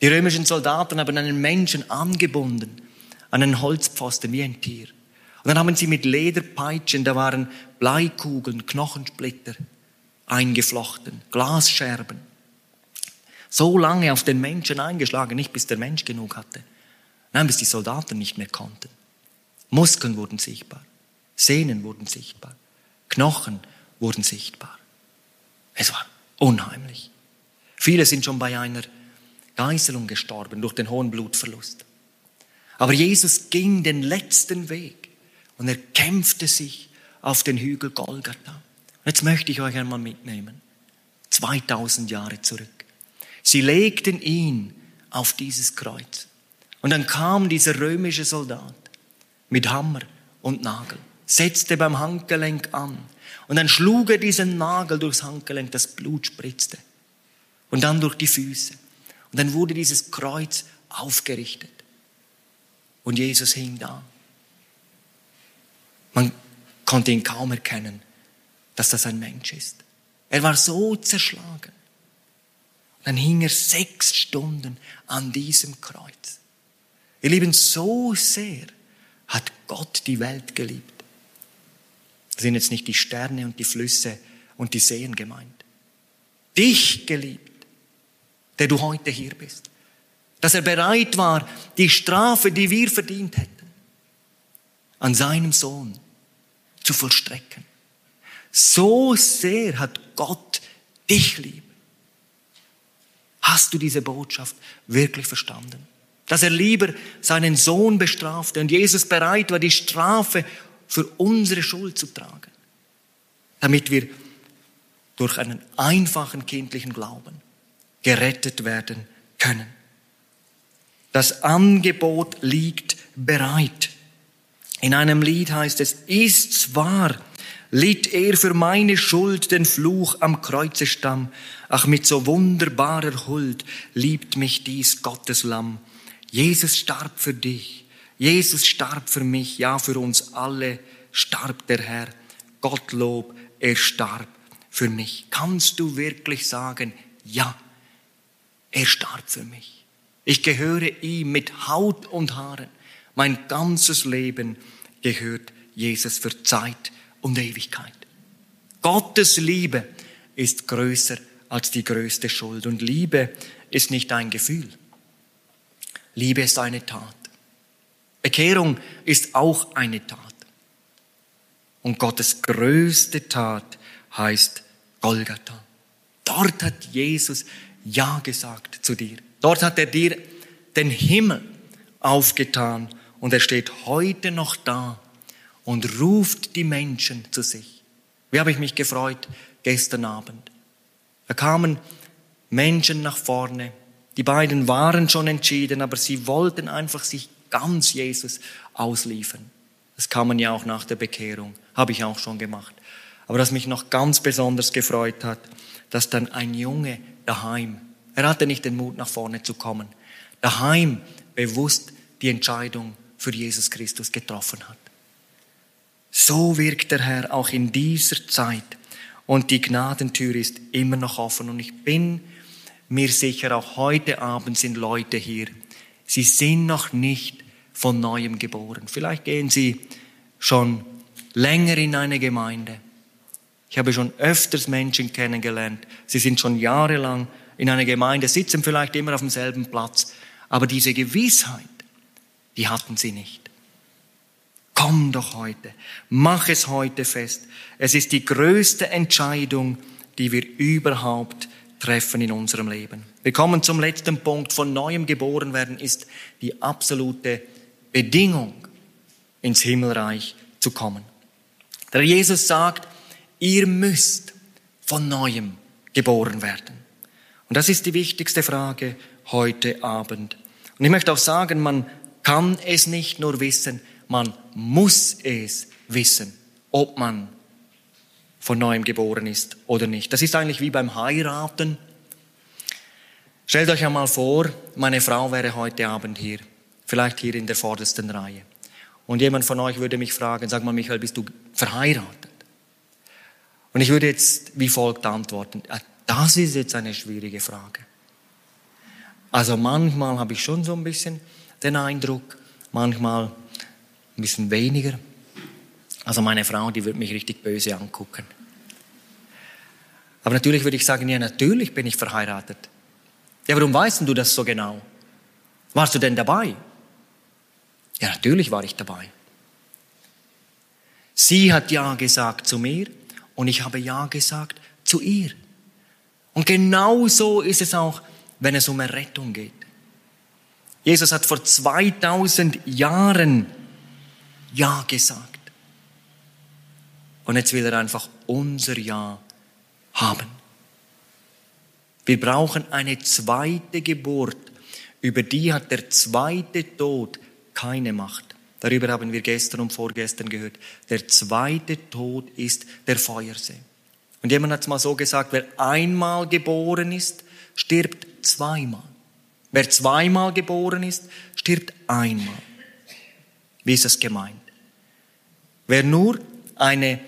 Die römischen Soldaten haben einen Menschen angebunden an einen Holzpfosten wie ein Tier. Und dann haben sie mit Lederpeitschen, da waren Bleikugeln, Knochensplitter eingeflochten, Glasscherben. So lange auf den Menschen eingeschlagen, nicht bis der Mensch genug hatte. Nein, bis die Soldaten nicht mehr konnten. Muskeln wurden sichtbar, Sehnen wurden sichtbar, Knochen wurden sichtbar. Es war unheimlich. Viele sind schon bei einer Geißelung gestorben durch den hohen Blutverlust. Aber Jesus ging den letzten Weg und er kämpfte sich auf den Hügel Golgatha. Jetzt möchte ich euch einmal mitnehmen. 2000 Jahre zurück. Sie legten ihn auf dieses Kreuz. Und dann kam dieser römische Soldat mit Hammer und Nagel, setzte beim Handgelenk an. Und dann schlug er diesen Nagel durchs Handgelenk, das Blut spritzte. Und dann durch die Füße. Und dann wurde dieses Kreuz aufgerichtet. Und Jesus hing da. Man konnte ihn kaum erkennen, dass das ein Mensch ist. Er war so zerschlagen. Dann hing er sechs Stunden an diesem Kreuz. Ihr Lieben, so sehr hat Gott die Welt geliebt. Das sind jetzt nicht die Sterne und die Flüsse und die Seen gemeint. Dich geliebt, der du heute hier bist. Dass er bereit war, die Strafe, die wir verdient hätten, an seinem Sohn zu vollstrecken. So sehr hat Gott dich lieb. Hast du diese Botschaft wirklich verstanden? Dass er lieber seinen Sohn bestrafte und Jesus bereit war, die Strafe für unsere Schuld zu tragen, damit wir durch einen einfachen kindlichen Glauben gerettet werden können. Das Angebot liegt bereit. In einem Lied heißt es, ist's wahr, litt er für meine Schuld den Fluch am Kreuzestamm. Ach, mit so wunderbarer Huld liebt mich dies Gottes Lamm. Jesus starb für dich. Jesus starb für mich. Ja, für uns alle starb der Herr. Gottlob, er starb für mich. Kannst du wirklich sagen, ja, er starb für mich. Ich gehöre ihm mit Haut und Haaren. Mein ganzes Leben gehört Jesus für Zeit und Ewigkeit. Gottes Liebe ist größer als die größte Schuld. Und Liebe ist nicht ein Gefühl. Liebe ist eine Tat. Bekehrung ist auch eine Tat. Und Gottes größte Tat heißt Golgatha. Dort hat Jesus Ja gesagt zu dir. Dort hat er dir den Himmel aufgetan und er steht heute noch da und ruft die Menschen zu sich. Wie habe ich mich gefreut gestern Abend. Da kamen Menschen nach vorne. Die beiden waren schon entschieden, aber sie wollten einfach sich ganz Jesus ausliefern. Das kann man ja auch nach der Bekehrung, habe ich auch schon gemacht. Aber was mich noch ganz besonders gefreut hat, dass dann ein Junge daheim, er hatte nicht den Mut nach vorne zu kommen, daheim bewusst die Entscheidung für Jesus Christus getroffen hat. So wirkt der Herr auch in dieser Zeit und die Gnadentür ist immer noch offen und ich bin mir sicher, auch heute Abend sind Leute hier, sie sind noch nicht von neuem geboren. Vielleicht gehen sie schon länger in eine Gemeinde. Ich habe schon öfters Menschen kennengelernt, sie sind schon jahrelang in einer Gemeinde, sitzen vielleicht immer auf demselben Platz, aber diese Gewissheit, die hatten sie nicht. Komm doch heute, mach es heute fest. Es ist die größte Entscheidung, die wir überhaupt treffen in unserem Leben. Wir kommen zum letzten Punkt. Von neuem geboren werden ist die absolute Bedingung, ins Himmelreich zu kommen. Der Jesus sagt, ihr müsst von neuem geboren werden. Und das ist die wichtigste Frage heute Abend. Und ich möchte auch sagen, man kann es nicht nur wissen, man muss es wissen, ob man von neuem geboren ist oder nicht. Das ist eigentlich wie beim Heiraten. Stellt euch einmal vor, meine Frau wäre heute Abend hier, vielleicht hier in der vordersten Reihe. Und jemand von euch würde mich fragen, sag mal Michael, bist du verheiratet? Und ich würde jetzt wie folgt antworten, ah, das ist jetzt eine schwierige Frage. Also manchmal habe ich schon so ein bisschen den Eindruck, manchmal ein bisschen weniger. Also meine Frau, die wird mich richtig böse angucken. Aber natürlich würde ich sagen, ja, natürlich bin ich verheiratet. Ja, warum weißt du das so genau? Warst du denn dabei? Ja, natürlich war ich dabei. Sie hat Ja gesagt zu mir und ich habe Ja gesagt zu ihr. Und genau so ist es auch, wenn es um Errettung geht. Jesus hat vor 2000 Jahren Ja gesagt. Und jetzt will er einfach unser Ja haben. Wir brauchen eine zweite Geburt. Über die hat der zweite Tod keine Macht. Darüber haben wir gestern und vorgestern gehört. Der zweite Tod ist der Feuersee. Und jemand hat es mal so gesagt, wer einmal geboren ist, stirbt zweimal. Wer zweimal geboren ist, stirbt einmal. Wie ist das gemeint? Wer nur eine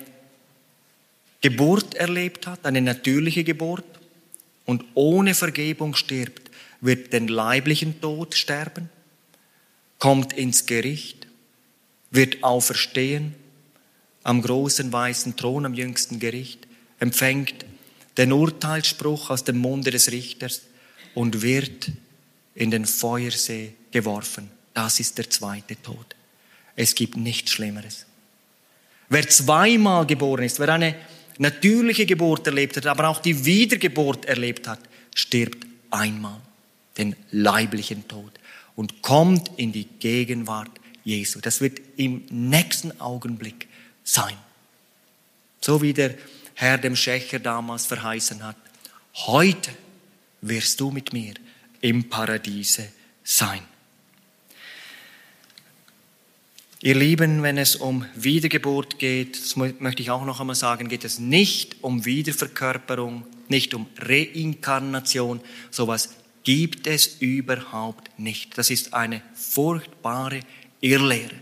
Geburt erlebt hat, eine natürliche Geburt, und ohne Vergebung stirbt, wird den leiblichen Tod sterben, kommt ins Gericht, wird auferstehen am großen weißen Thron am jüngsten Gericht, empfängt den Urteilsspruch aus dem Munde des Richters und wird in den Feuersee geworfen. Das ist der zweite Tod. Es gibt nichts Schlimmeres. Wer zweimal geboren ist, wer eine natürliche Geburt erlebt hat, aber auch die Wiedergeburt erlebt hat, stirbt einmal den leiblichen Tod und kommt in die Gegenwart Jesu. Das wird im nächsten Augenblick sein. So wie der Herr dem Schächer damals verheißen hat. Heute wirst du mit mir im Paradiese sein. Ihr Lieben, wenn es um Wiedergeburt geht, das möchte ich auch noch einmal sagen, geht es nicht um Wiederverkörperung, nicht um Reinkarnation. Sowas gibt es überhaupt nicht. Das ist eine furchtbare Irrlehre.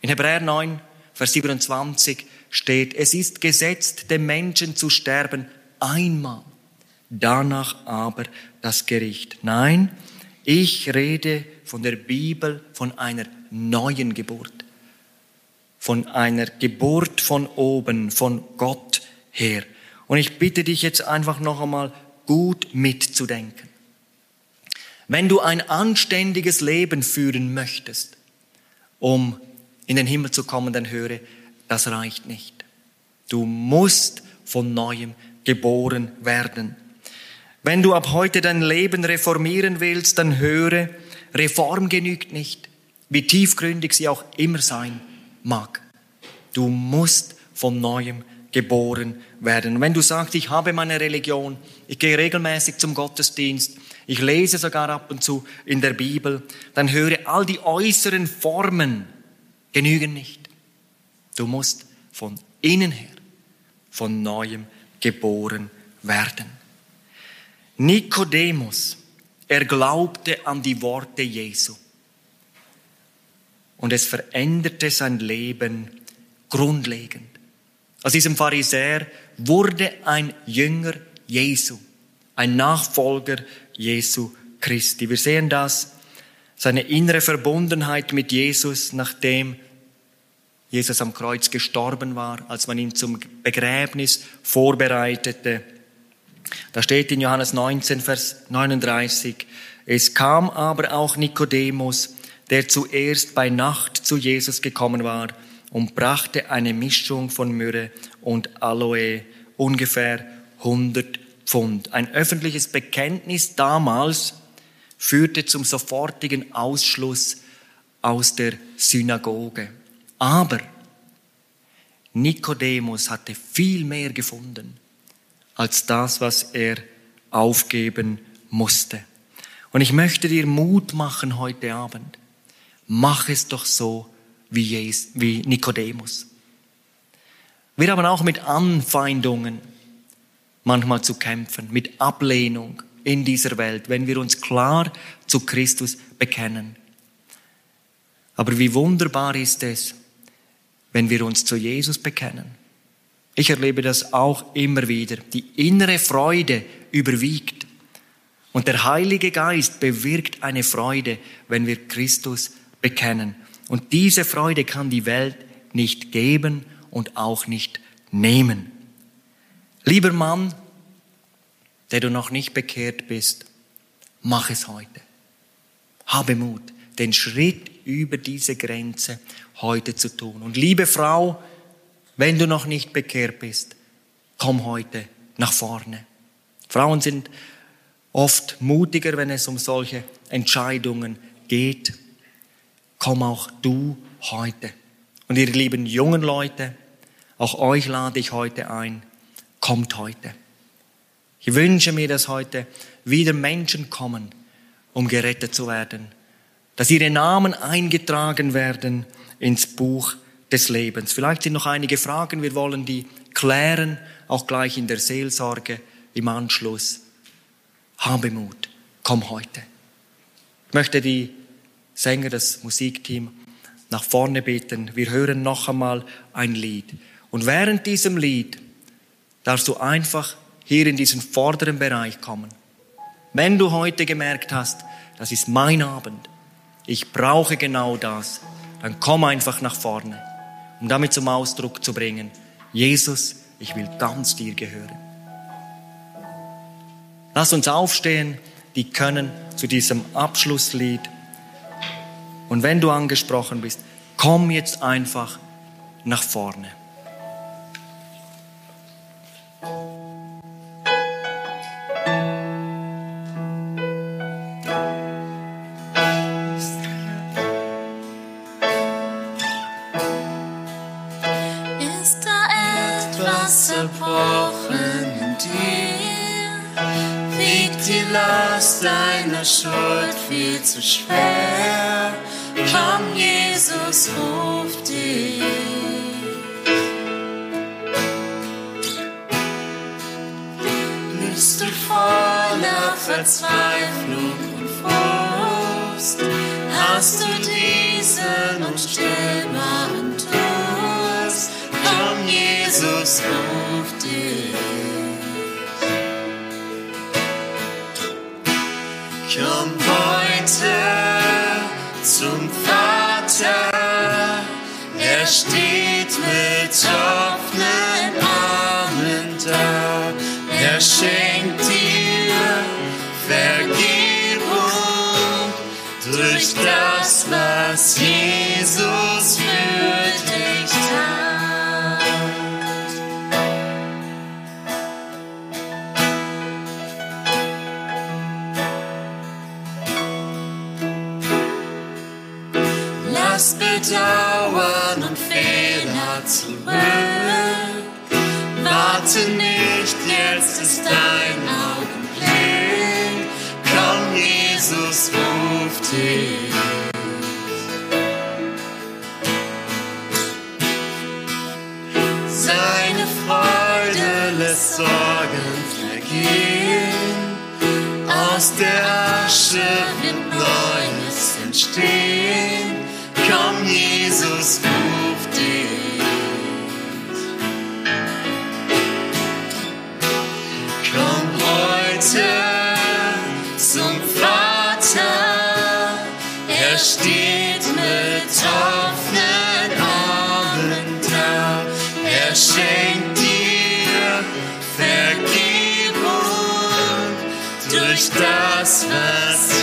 In Hebräer 9, Vers 27 steht, es ist gesetzt, dem Menschen zu sterben einmal, danach aber das Gericht. Nein, ich rede von der Bibel von einer neuen Geburt, von einer Geburt von oben, von Gott her. Und ich bitte dich jetzt einfach noch einmal gut mitzudenken. Wenn du ein anständiges Leben führen möchtest, um in den Himmel zu kommen, dann höre, das reicht nicht. Du musst von neuem geboren werden. Wenn du ab heute dein Leben reformieren willst, dann höre, Reform genügt nicht, wie tiefgründig sie auch immer sein mag. Du musst von neuem geboren werden. Und wenn du sagst, ich habe meine Religion, ich gehe regelmäßig zum Gottesdienst, ich lese sogar ab und zu in der Bibel, dann höre all die äußeren Formen genügen nicht. Du musst von innen her, von neuem geboren werden. Nikodemus, er glaubte an die Worte Jesu. Und es veränderte sein Leben grundlegend. Aus diesem Pharisäer wurde ein Jünger Jesu, ein Nachfolger Jesu Christi. Wir sehen das, seine innere Verbundenheit mit Jesus, nachdem Jesus am Kreuz gestorben war, als man ihn zum Begräbnis vorbereitete. Da steht in Johannes 19, Vers 39, es kam aber auch Nikodemus, der zuerst bei Nacht zu Jesus gekommen war und brachte eine Mischung von Myrrhe und Aloe, ungefähr 100 Pfund. Ein öffentliches Bekenntnis damals führte zum sofortigen Ausschluss aus der Synagoge. Aber Nikodemus hatte viel mehr gefunden als das, was er aufgeben musste. Und ich möchte dir Mut machen heute Abend. Mach es doch so wie, Jesus, wie Nikodemus. Wir haben auch mit Anfeindungen manchmal zu kämpfen, mit Ablehnung in dieser Welt, wenn wir uns klar zu Christus bekennen. Aber wie wunderbar ist es, wenn wir uns zu Jesus bekennen. Ich erlebe das auch immer wieder. Die innere Freude überwiegt. Und der Heilige Geist bewirkt eine Freude, wenn wir Christus bekennen. Und diese Freude kann die Welt nicht geben und auch nicht nehmen. Lieber Mann, der du noch nicht bekehrt bist, mach es heute. Habe Mut, den Schritt über diese Grenze heute zu tun. Und liebe Frau, wenn du noch nicht bekehrt bist, komm heute nach vorne. Frauen sind oft mutiger, wenn es um solche Entscheidungen geht. Komm auch du heute. Und ihr lieben jungen Leute, auch euch lade ich heute ein, kommt heute. Ich wünsche mir, dass heute wieder Menschen kommen, um gerettet zu werden, dass ihre Namen eingetragen werden ins Buch des Lebens. Vielleicht sind noch einige Fragen, wir wollen die klären, auch gleich in der Seelsorge im Anschluss. Habe Mut, komm heute. Ich möchte die Sänger, das Musikteam nach vorne bitten. Wir hören noch einmal ein Lied. Und während diesem Lied darfst du einfach hier in diesen vorderen Bereich kommen. Wenn du heute gemerkt hast, das ist mein Abend, ich brauche genau das, dann komm einfach nach vorne, um damit zum Ausdruck zu bringen, Jesus, ich will ganz dir gehören. Lass uns aufstehen, die können zu diesem Abschlusslied. Und wenn du angesprochen bist, komm jetzt einfach nach vorne. Schuld viel zu schwer. Komm, Jesus ruft dich. Bist du voller Verzweiflung und Frust? Hast du diesen unstillbaren Durst? Komm, Jesus ruft durch das, was Jesus für dich tat. Lass Bedauern und Fehler zurück. Warte nicht, jetzt ist dein Sorgen vergehen. Aus der Asche wird Neues entstehen. Komm, Jesus ruft das,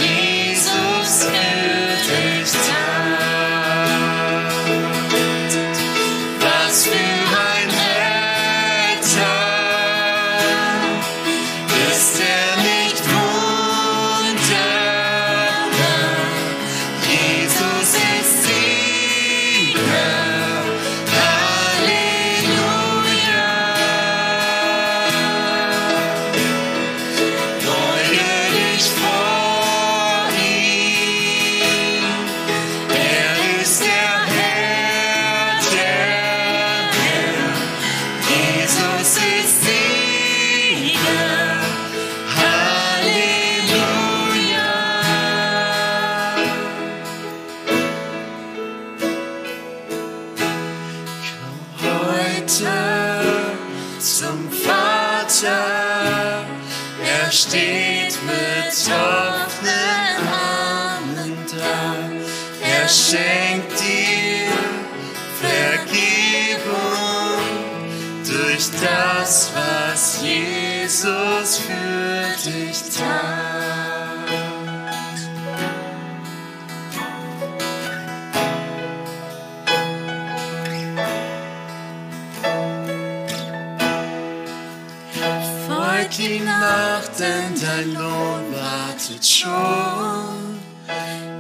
denn dein Lohn wartet schon.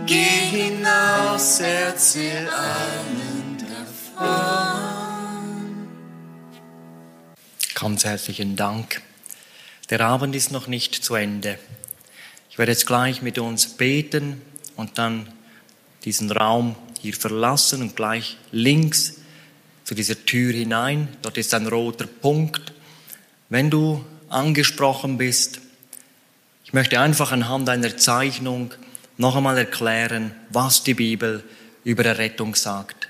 Geh hinaus, erzähl allen davon. Ganz herzlichen Dank. Der Abend ist noch nicht zu Ende. Ich werde jetzt gleich mit uns beten und dann diesen Raum hier verlassen und gleich links zu dieser Tür hinein. Dort ist ein roter Punkt. Wenn du angesprochen bist, ich möchte einfach anhand einer Zeichnung noch einmal erklären, was die Bibel über Errettung sagt,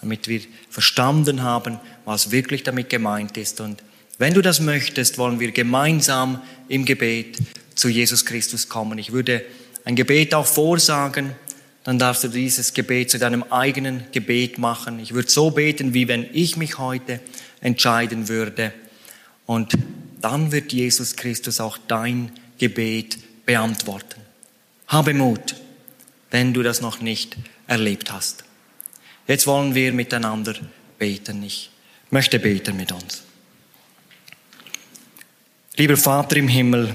damit wir verstanden haben, was wirklich damit gemeint ist. Und wenn du das möchtest, wollen wir gemeinsam im Gebet zu Jesus Christus kommen. Ich würde ein Gebet auch vorsagen, dann darfst du dieses Gebet zu deinem eigenen Gebet machen. Ich würde so beten, wie wenn ich mich heute entscheiden würde. Und dann wird Jesus Christus auch dein Gebet beantworten. Habe Mut, wenn du das noch nicht erlebt hast. Jetzt wollen wir miteinander beten. Ich möchte beten mit uns. Lieber Vater im Himmel,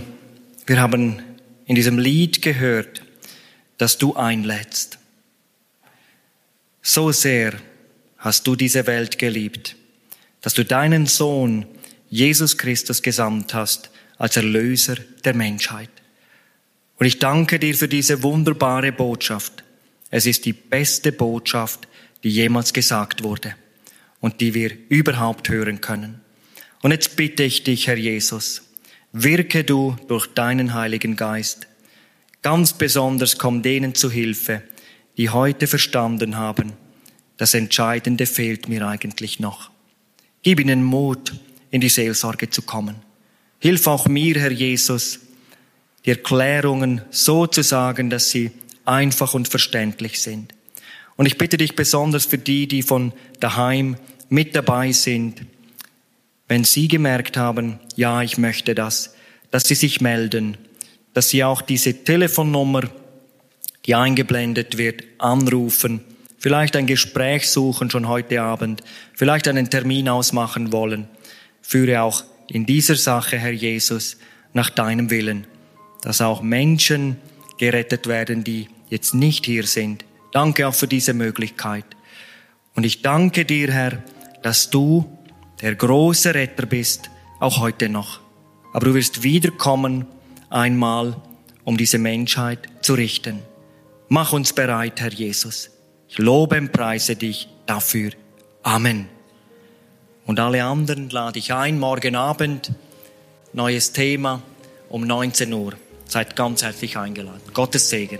wir haben in diesem Lied gehört, dass du einlädst. So sehr hast du diese Welt geliebt, dass du deinen Sohn Jesus Christus gesandt hast als Erlöser der Menschheit. Und ich danke dir für diese wunderbare Botschaft. Es ist die beste Botschaft, die jemals gesagt wurde und die wir überhaupt hören können. Und jetzt bitte ich dich, Herr Jesus, wirke du durch deinen Heiligen Geist. Ganz besonders komm denen zu Hilfe, die heute verstanden haben, das Entscheidende fehlt mir eigentlich noch. Gib ihnen Mut, in die Seelsorge zu kommen. Hilf auch mir, Herr Jesus, die Erklärungen so zu sagen, dass sie einfach und verständlich sind. Und ich bitte dich besonders für die, die von daheim mit dabei sind, wenn sie gemerkt haben, ja, ich möchte das, dass sie sich melden, dass sie auch diese Telefonnummer, die eingeblendet wird, anrufen, vielleicht ein Gespräch suchen schon heute Abend, vielleicht einen Termin ausmachen wollen. Führe auch in dieser Sache, Herr Jesus, nach deinem Willen, dass auch Menschen gerettet werden, die jetzt nicht hier sind. Danke auch für diese Möglichkeit. Und ich danke dir, Herr, dass du der große Retter bist, auch heute noch. Aber du wirst wiederkommen einmal, um diese Menschheit zu richten. Mach uns bereit, Herr Jesus. Ich lobe und preise dich dafür. Amen. Und alle anderen lade ich ein, morgen Abend, neues Thema um 19 Uhr. Seid ganz herzlich eingeladen. Gottes Segen.